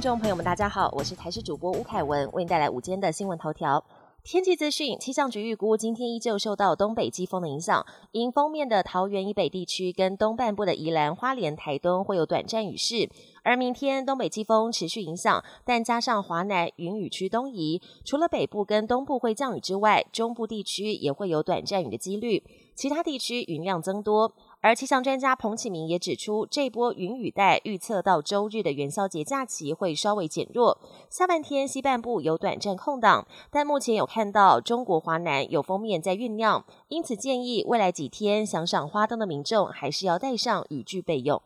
众朋友们，大家好，我是台视主播吴凯文，为您带来午间的新闻头条。天气资讯，气象局预估今天依旧受到东北季风的影响，迎风面的桃园以北地区跟东半部的宜兰花莲、台东会有短暂雨势。而明天东北季风持续影响，但加上华南云雨区东移，除了北部跟东部会降雨之外，中部地区也会有短暂雨的几率，其他地区云量增多。而气象专家彭启明也指出，这波云雨带预测到周日的元宵节假期会稍微减弱，下半天西半部有短暂空档，但目前有看到中国华南有封面在酝酿，因此建议未来几天想赏花灯的民众还是要带上雨具备用。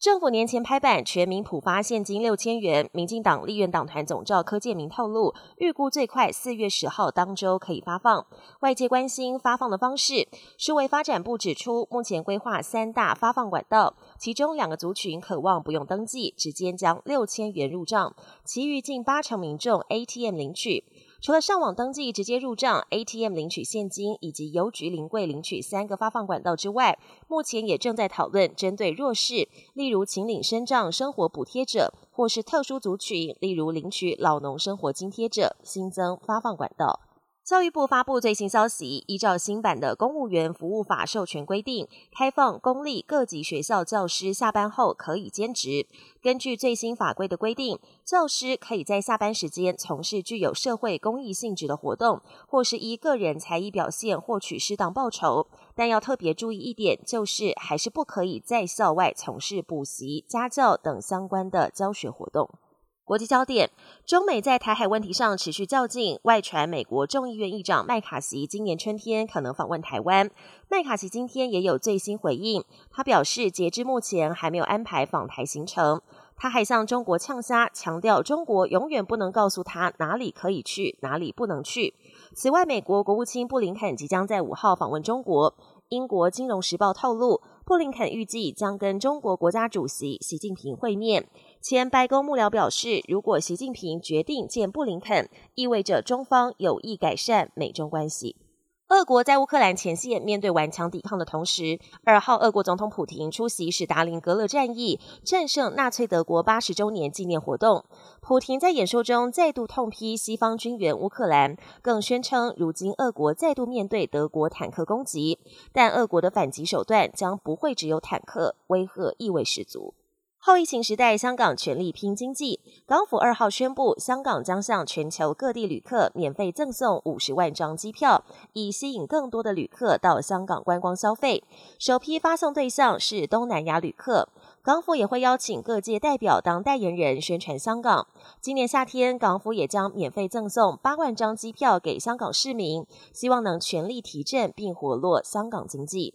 政府年前拍板全民普发现金六千元，民进党立院党团总召柯建明透露，预估最快四月十号当周可以发放。外界关心发放的方式，数位发展部指出，目前规划三大发放管道，其中两个族群渴望不用登记，直接将六千元入账，其余近八成民众 ATM 领取。除了上网登记直接入账、ATM 领取现金以及邮局临柜领取三个发放管道之外，目前也正在讨论针对弱势，例如请领生障生活补贴者，或是特殊族群，例如领取老农生活津贴者，新增发放管道。教育部发布最新消息，依照新版的公务员服务法授权规定，开放公立各级学校教师下班后可以兼职。根据最新法规的规定，教师可以在下班时间从事具有社会公益性质的活动，或是依个人才艺表现获取适当报酬。但要特别注意一点，就是还是不可以在校外从事补习、家教等相关的教学活动。国际焦点：中美在台海问题上持续较劲。外传美国众议院议长麦卡锡今年春天可能访问台湾。麦卡锡今天也有最新回应，他表示，截至目前还没有安排访台行程。他还向中国呛虾，强调中国永远不能告诉他哪里可以去，哪里不能去。此外，美国国务卿布林肯即将在五号访问中国。英国金融时报透露，布林肯预计将跟中国国家主席习近平会面。前白宫幕僚表示，如果习近平决定见布林肯，意味着中方有意改善美中关系。俄国在乌克兰前线面对顽强抵抗的同时，二号俄国总统普廷出席史达林格勒战役战胜纳粹德国八十周年纪念活动。普廷在演说中再度痛批西方军援乌克兰，更宣称如今俄国再度面对德国坦克攻击，但俄国的反击手段将不会只有坦克，威吓意味十足。后疫情时代，香港全力拼经济。港府二号宣布，香港将向全球各地旅客免费赠送五十万张机票，以吸引更多的旅客到香港观光消费。首批发送对象是东南亚旅客。港府也会邀请各界代表当代言人宣传香港。今年夏天，港府也将免费赠送八万张机票给香港市民，希望能全力提振并活络香港经济。